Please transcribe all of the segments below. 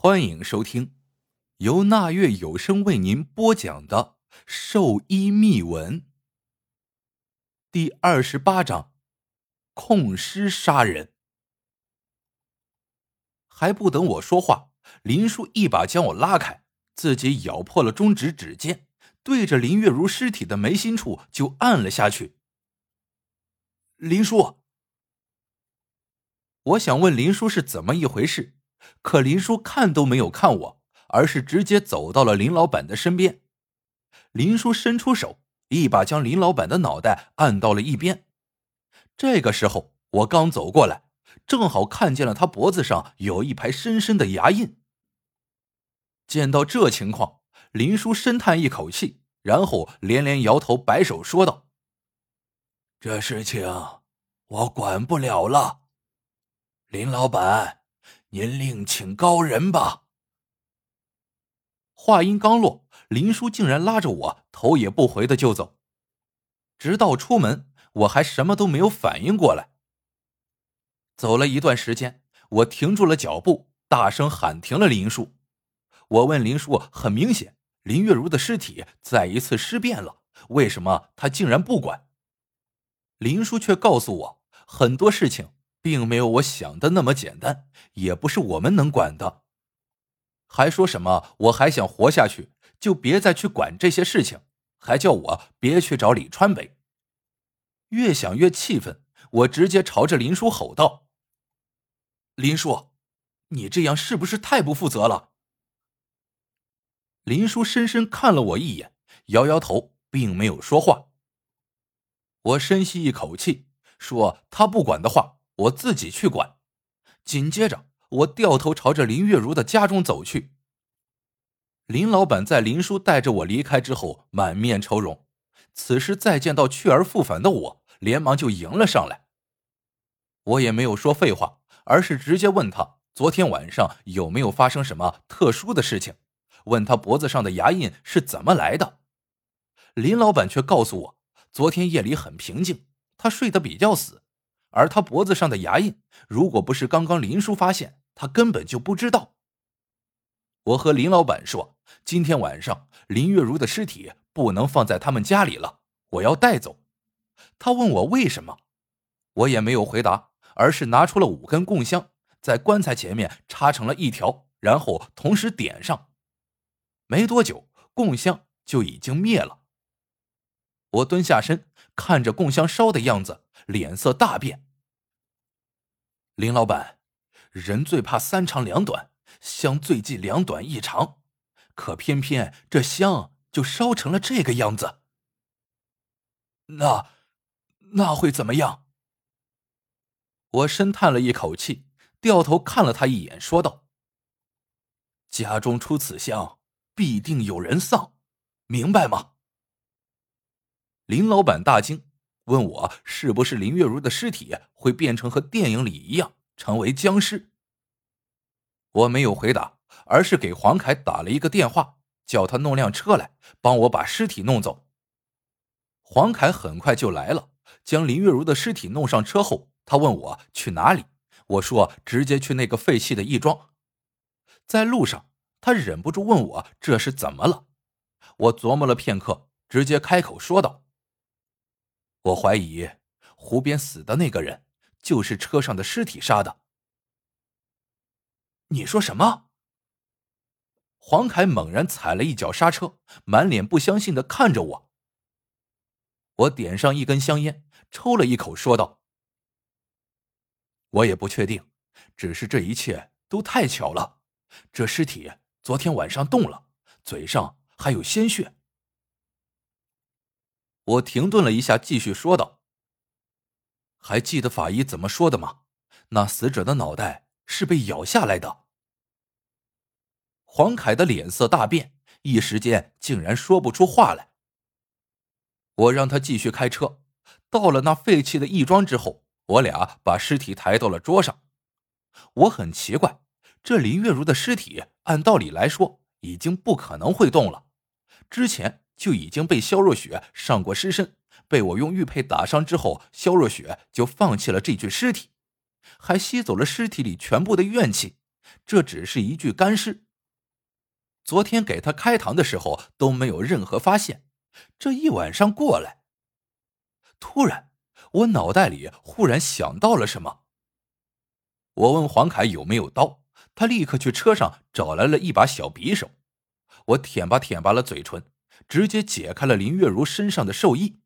欢迎收听由那月有声为您播讲的《兽医秘闻》第二十八章：控尸杀人。还不等我说话，林叔一把将我拉开，自己咬破了中指指尖，对着林月如尸体的眉心处就按了下去。林叔，我想问林叔是怎么一回事。可林叔看都没有看我，而是直接走到了林老板的身边。林叔伸出手，一把将林老板的脑袋按到了一边。这个时候，我刚走过来，正好看见了他脖子上有一排深深的牙印。见到这情况，林叔深叹一口气，然后连连摇头，摆手说道：“这事情我管不了了，林老板。”您另请高人吧。话音刚落，林叔竟然拉着我头也不回的就走，直到出门，我还什么都没有反应过来。走了一段时间，我停住了脚步，大声喊停了林叔。我问林叔：“很明显，林月如的尸体再一次尸变了，为什么他竟然不管？”林叔却告诉我很多事情。并没有我想的那么简单，也不是我们能管的。还说什么我还想活下去，就别再去管这些事情，还叫我别去找李川北。越想越气愤，我直接朝着林叔吼道：“林叔，你这样是不是太不负责了？”林叔深深看了我一眼，摇摇头，并没有说话。我深吸一口气，说：“他不管的话。”我自己去管。紧接着，我掉头朝着林月如的家中走去。林老板在林叔带着我离开之后，满面愁容。此时再见到去而复返的我，连忙就迎了上来。我也没有说废话，而是直接问他昨天晚上有没有发生什么特殊的事情，问他脖子上的牙印是怎么来的。林老板却告诉我，昨天夜里很平静，他睡得比较死。而他脖子上的牙印，如果不是刚刚林叔发现，他根本就不知道。我和林老板说，今天晚上林月如的尸体不能放在他们家里了，我要带走。他问我为什么，我也没有回答，而是拿出了五根供香，在棺材前面插成了一条，然后同时点上。没多久，供香就已经灭了。我蹲下身，看着供香烧的样子。脸色大变。林老板，人最怕三长两短，香最忌两短一长，可偏偏这香就烧成了这个样子。那，那会怎么样？我深叹了一口气，掉头看了他一眼，说道：“家中出此香，必定有人丧，明白吗？”林老板大惊。问我是不是林月如的尸体会变成和电影里一样成为僵尸？我没有回答，而是给黄凯打了一个电话，叫他弄辆车来帮我把尸体弄走。黄凯很快就来了，将林月如的尸体弄上车后，他问我去哪里，我说直接去那个废弃的义庄。在路上，他忍不住问我这是怎么了，我琢磨了片刻，直接开口说道。我怀疑湖边死的那个人就是车上的尸体杀的。你说什么？黄凯猛然踩了一脚刹车，满脸不相信的看着我。我点上一根香烟，抽了一口，说道：“我也不确定，只是这一切都太巧了。这尸体昨天晚上动了，嘴上还有鲜血。”我停顿了一下，继续说道：“还记得法医怎么说的吗？那死者的脑袋是被咬下来的。”黄凯的脸色大变，一时间竟然说不出话来。我让他继续开车，到了那废弃的义庄之后，我俩把尸体抬到了桌上。我很奇怪，这林月如的尸体按道理来说已经不可能会动了，之前。就已经被肖若雪上过尸身，被我用玉佩打伤之后，肖若雪就放弃了这具尸体，还吸走了尸体里全部的怨气。这只是一具干尸。昨天给他开膛的时候都没有任何发现，这一晚上过来，突然我脑袋里忽然想到了什么。我问黄凯有没有刀，他立刻去车上找来了一把小匕首。我舔吧舔吧了嘴唇，直接解开了林月如身上的寿衣，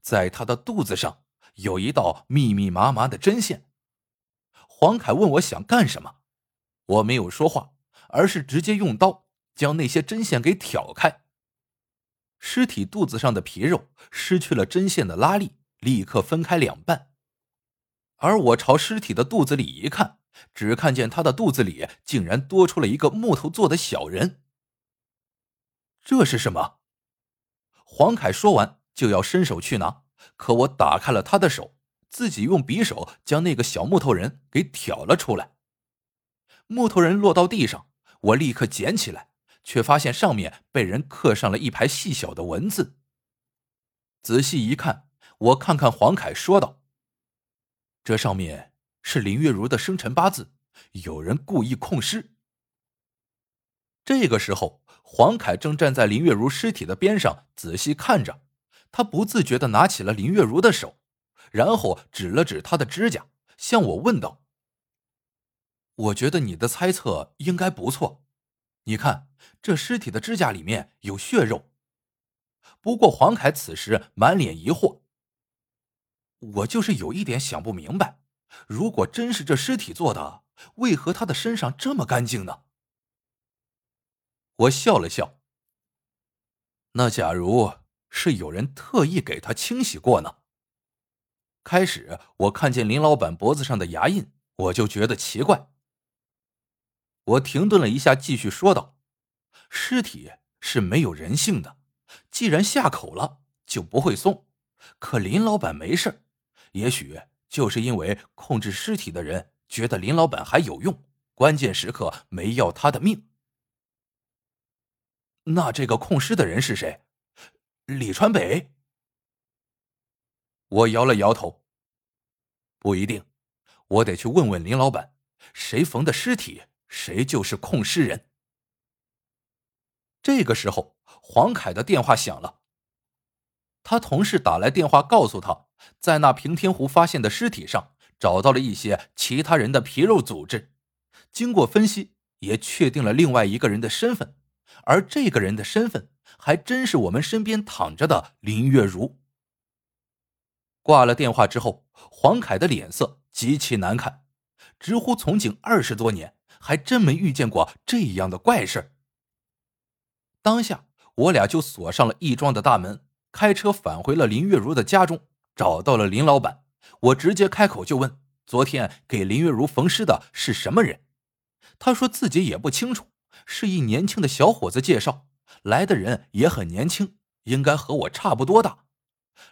在她的肚子上有一道密密麻麻的针线。黄凯问我想干什么，我没有说话，而是直接用刀将那些针线给挑开。尸体肚子上的皮肉失去了针线的拉力，立刻分开两半。而我朝尸体的肚子里一看，只看见他的肚子里竟然多出了一个木头做的小人。这是什么？黄凯说完就要伸手去拿，可我打开了他的手，自己用匕首将那个小木头人给挑了出来。木头人落到地上，我立刻捡起来，却发现上面被人刻上了一排细小的文字。仔细一看，我看看黄凯说道：“这上面是林月如的生辰八字，有人故意控尸。”这个时候。黄凯正站在林月如尸体的边上，仔细看着。他不自觉的拿起了林月如的手，然后指了指她的指甲，向我问道：“我觉得你的猜测应该不错。你看，这尸体的指甲里面有血肉。”不过黄凯此时满脸疑惑：“我就是有一点想不明白，如果真是这尸体做的，为何他的身上这么干净呢？”我笑了笑。那假如是有人特意给他清洗过呢？开始我看见林老板脖子上的牙印，我就觉得奇怪。我停顿了一下，继续说道：“尸体是没有人性的，既然下口了，就不会松。可林老板没事，也许就是因为控制尸体的人觉得林老板还有用，关键时刻没要他的命。”那这个控尸的人是谁？李川北。我摇了摇头。不一定，我得去问问林老板，谁缝的尸体，谁就是控尸人。这个时候，黄凯的电话响了。他同事打来电话，告诉他在那平天湖发现的尸体上找到了一些其他人的皮肉组织，经过分析，也确定了另外一个人的身份。而这个人的身份还真是我们身边躺着的林月如。挂了电话之后，黄凯的脸色极其难看，直呼从警二十多年，还真没遇见过这样的怪事当下，我俩就锁上了义庄的大门，开车返回了林月如的家中，找到了林老板。我直接开口就问：昨天给林月如缝尸的是什么人？他说自己也不清楚。是一年轻的小伙子介绍来的人也很年轻，应该和我差不多大。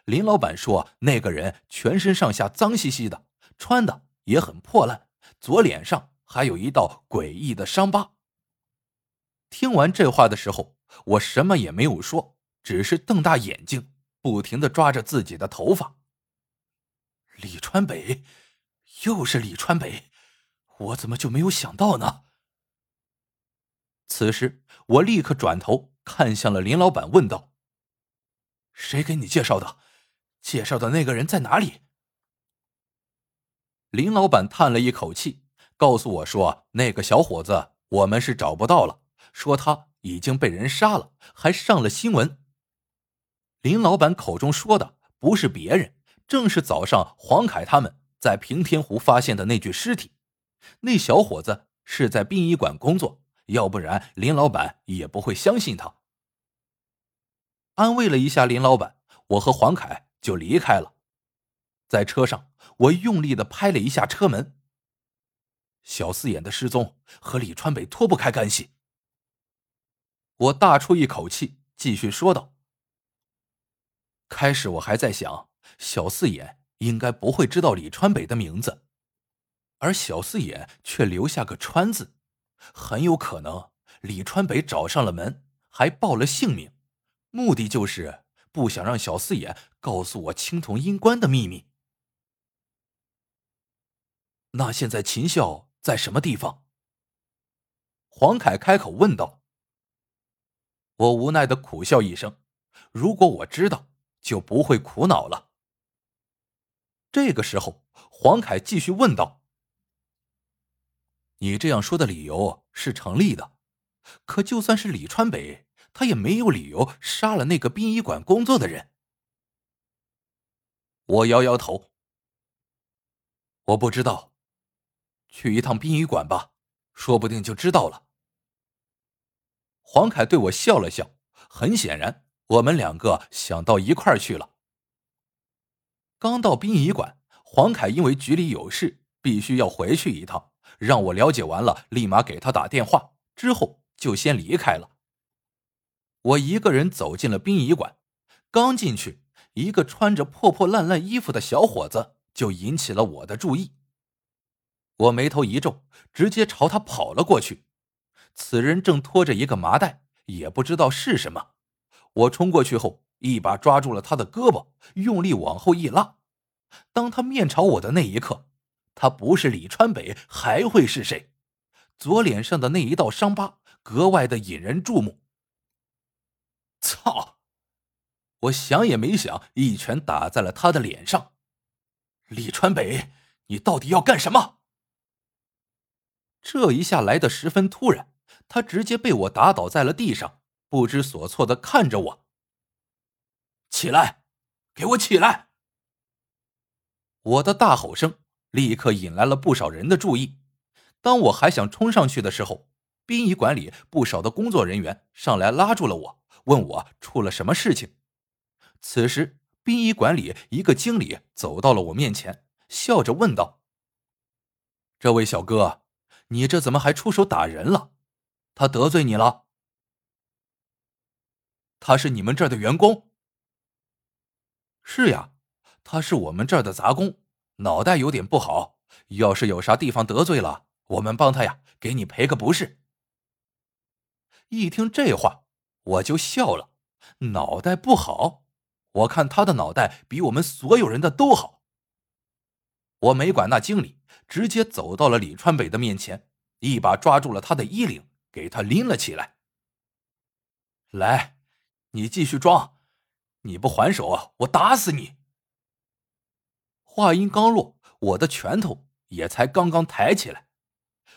林老板说，那个人全身上下脏兮兮的，穿的也很破烂，左脸上还有一道诡异的伤疤。听完这话的时候，我什么也没有说，只是瞪大眼睛，不停的抓着自己的头发。李川北，又是李川北，我怎么就没有想到呢？此时，我立刻转头看向了林老板，问道：“谁给你介绍的？介绍的那个人在哪里？”林老板叹了一口气，告诉我说：“那个小伙子，我们是找不到了，说他已经被人杀了，还上了新闻。”林老板口中说的不是别人，正是早上黄凯他们在平天湖发现的那具尸体。那小伙子是在殡仪馆工作。要不然林老板也不会相信他。安慰了一下林老板，我和黄凯就离开了。在车上，我用力的拍了一下车门。小四眼的失踪和李川北脱不开干系。我大出一口气，继续说道：“开始我还在想，小四眼应该不会知道李川北的名字，而小四眼却留下个川字。”很有可能李川北找上了门，还报了姓名，目的就是不想让小四眼告诉我青铜阴棺的秘密。那现在秦孝在什么地方？黄凯开口问道。我无奈的苦笑一声，如果我知道，就不会苦恼了。这个时候，黄凯继续问道：“你这样说的理由是成立的，可就算是李川北，他也没有理由杀了那个殡仪馆工作的人。”我摇摇头，我不知道，去一趟殡仪馆吧，说不定就知道了。黄凯对我笑了笑，很显然，我们两个想到一块儿去了。刚到殡仪馆，黄凯因为局里有事，必须要回去一趟，让我了解完了，立马给他打电话，之后就先离开了。我一个人走进了殡仪馆，刚进去。一个穿着破破烂烂衣服的小伙子就引起了我的注意。我眉头一皱，直接朝他跑了过去。此人正拖着一个麻袋，也不知道是什么。我冲过去后，一把抓住了他的胳膊，用力往后一拉。当他面朝我的那一刻，他不是李川北还会是谁？左脸上的那一道伤疤格外的引人注目。操！我想也没想，一拳打在了他的脸上。李川北，你到底要干什么？这一下来的十分突然，他直接被我打倒在了地上，不知所措的看着我。起来，给我起来！我的大吼声立刻引来了不少人的注意。当我还想冲上去的时候，殡仪馆里不少的工作人员上来拉住了我，问我出了什么事情。此时，殡仪馆里一个经理走到了我面前，笑着问道：“这位小哥，你这怎么还出手打人了？他得罪你了？他是你们这儿的员工？是呀，他是我们这儿的杂工，脑袋有点不好。要是有啥地方得罪了，我们帮他呀，给你赔个不是。”一听这话，我就笑了，脑袋不好。我看他的脑袋比我们所有人的都好。我没管那经理，直接走到了李川北的面前，一把抓住了他的衣领，给他拎了起来。来，你继续装，你不还手，我打死你！话音刚落，我的拳头也才刚刚抬起来，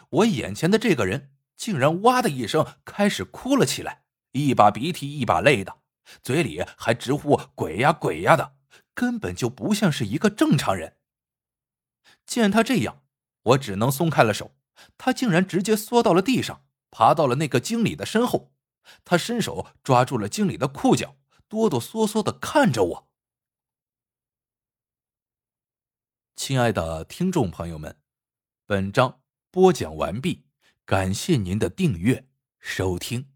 我眼前的这个人竟然哇的一声开始哭了起来，一把鼻涕一把泪的。嘴里还直呼“鬼呀鬼呀”的，根本就不像是一个正常人。见他这样，我只能松开了手。他竟然直接缩到了地上，爬到了那个经理的身后。他伸手抓住了经理的裤脚，哆哆嗦嗦的看着我。亲爱的听众朋友们，本章播讲完毕，感谢您的订阅收听。